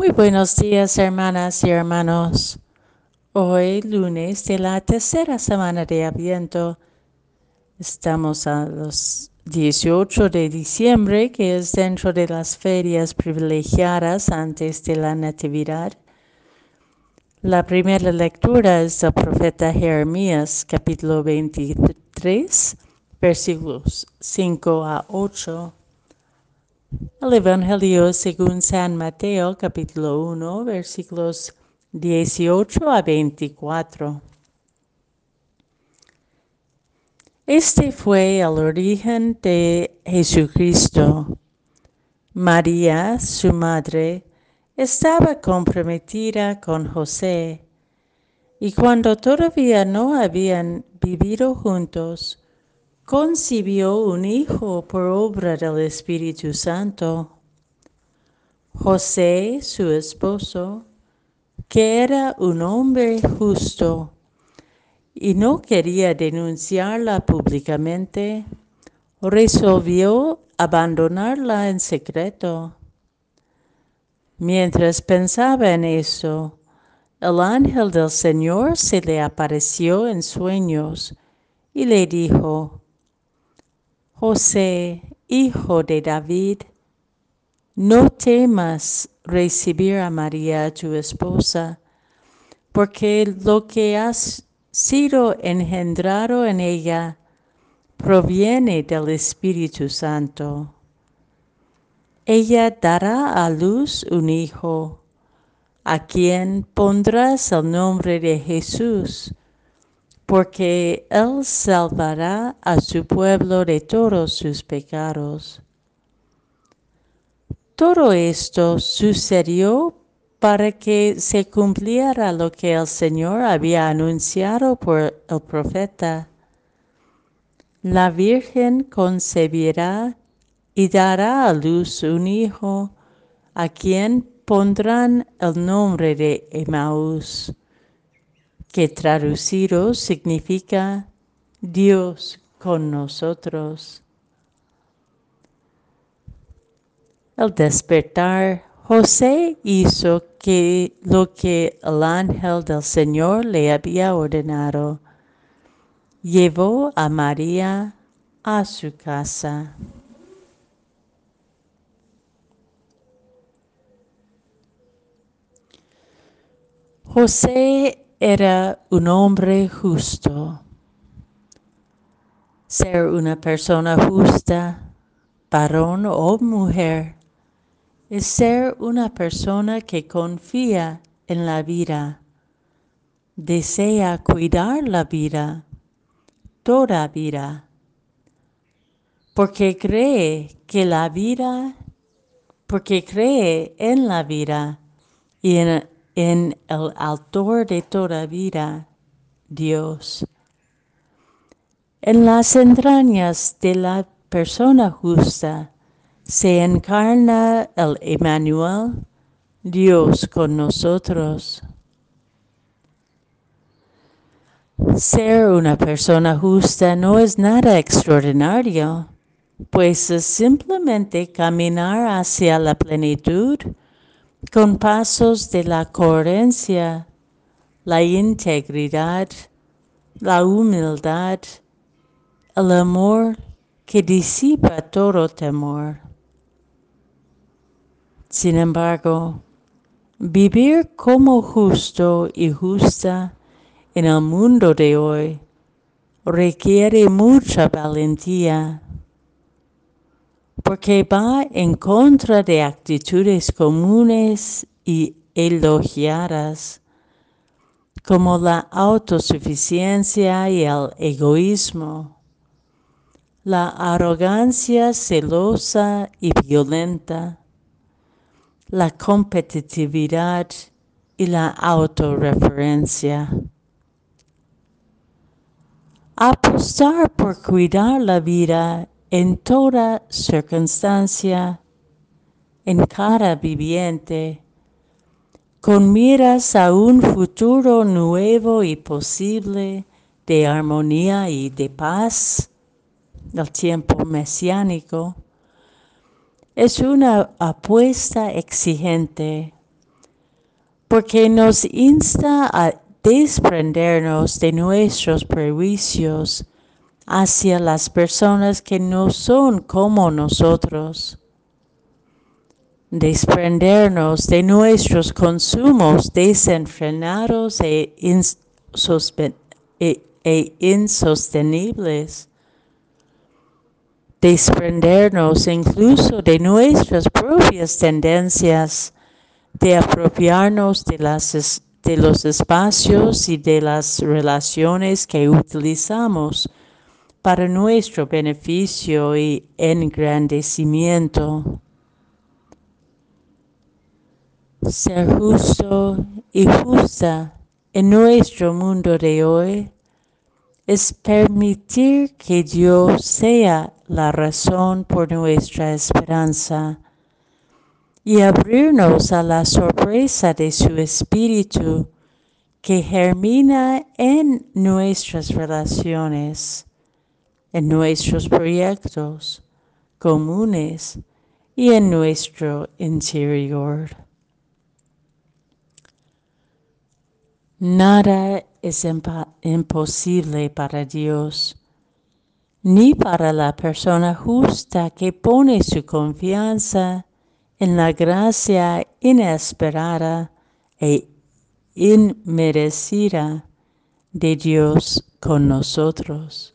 Muy buenos días, hermanas y hermanos. Hoy, lunes de la tercera semana de Adviento, estamos a los 18 de diciembre, que es dentro de las ferias privilegiadas antes de la Natividad. La primera lectura es del profeta Jeremías, capítulo 23, versículos 5 a 8. El Evangelio según San Mateo, capítulo 1, versículos 18 a 24. Este fue el origen de Jesucristo. María, su madre, estaba comprometida con José, y cuando todavía no habían vivido juntos, concibió un hijo por obra del Espíritu Santo. José, su esposo, que era un hombre justo y no quería denunciarla públicamente, resolvió abandonarla en secreto. Mientras pensaba en eso, el ángel del Señor se le apareció en sueños y le dijo, José, hijo de David, no temas recibir a María tu esposa, porque lo que has sido engendrado en ella proviene del Espíritu Santo. Ella dará a luz un hijo, a quien pondrás el nombre de Jesús, porque él salvará a su pueblo de todos sus pecados. Todo esto sucedió para que se cumpliera lo que el Señor había anunciado por el profeta. La Virgen concebirá y dará a luz un hijo a quien pondrán el nombre de Emmaús, que traducido significa Dios con nosotros. Al despertar, José hizo que lo que el ángel del Señor le había ordenado. Llevó a María a su casa. José era un hombre justo. Ser una persona justa, varón o mujer, es ser una persona que confía en la vida, desea cuidar la vida, toda vida, porque cree que la vida, porque cree en la vida y en en el autor de toda vida, Dios. En las entrañas de la persona justa se encarna el Emmanuel, Dios con nosotros. Ser una persona justa no es nada extraordinario, pues es simplemente caminar hacia la plenitud con pasos de la coherencia, la integridad, la humildad, el amor que disipa todo temor. Sin embargo, vivir como justo y justa en el mundo de hoy requiere mucha valentía porque va en contra de actitudes comunes y elogiadas, como la autosuficiencia y el egoísmo, la arrogancia celosa y violenta, la competitividad y la autorreferencia. Apostar por cuidar la vida en toda circunstancia, en cada viviente, con miras a un futuro nuevo y posible de armonía y de paz, el tiempo mesiánico, es una apuesta exigente, porque nos insta a desprendernos de nuestros prejuicios hacia las personas que no son como nosotros. Desprendernos de nuestros consumos desenfrenados e, e, e, insostenibles, desprendernos incluso de nuestras propias tendencias de apropiarnos de, los espacios y de las relaciones que utilizamos para nuestro beneficio y engrandecimiento. ser justo y justa en nuestro mundo de hoy es permitir que Dios sea la razón por nuestra esperanza y abrirnos a la sorpresa de su espíritu que germina en nuestras relaciones, en nuestros proyectos comunes y en nuestro interior. Nada es imposible para Dios, ni para la persona justa que pone su confianza en la gracia inesperada e inmerecida de Dios con nosotros.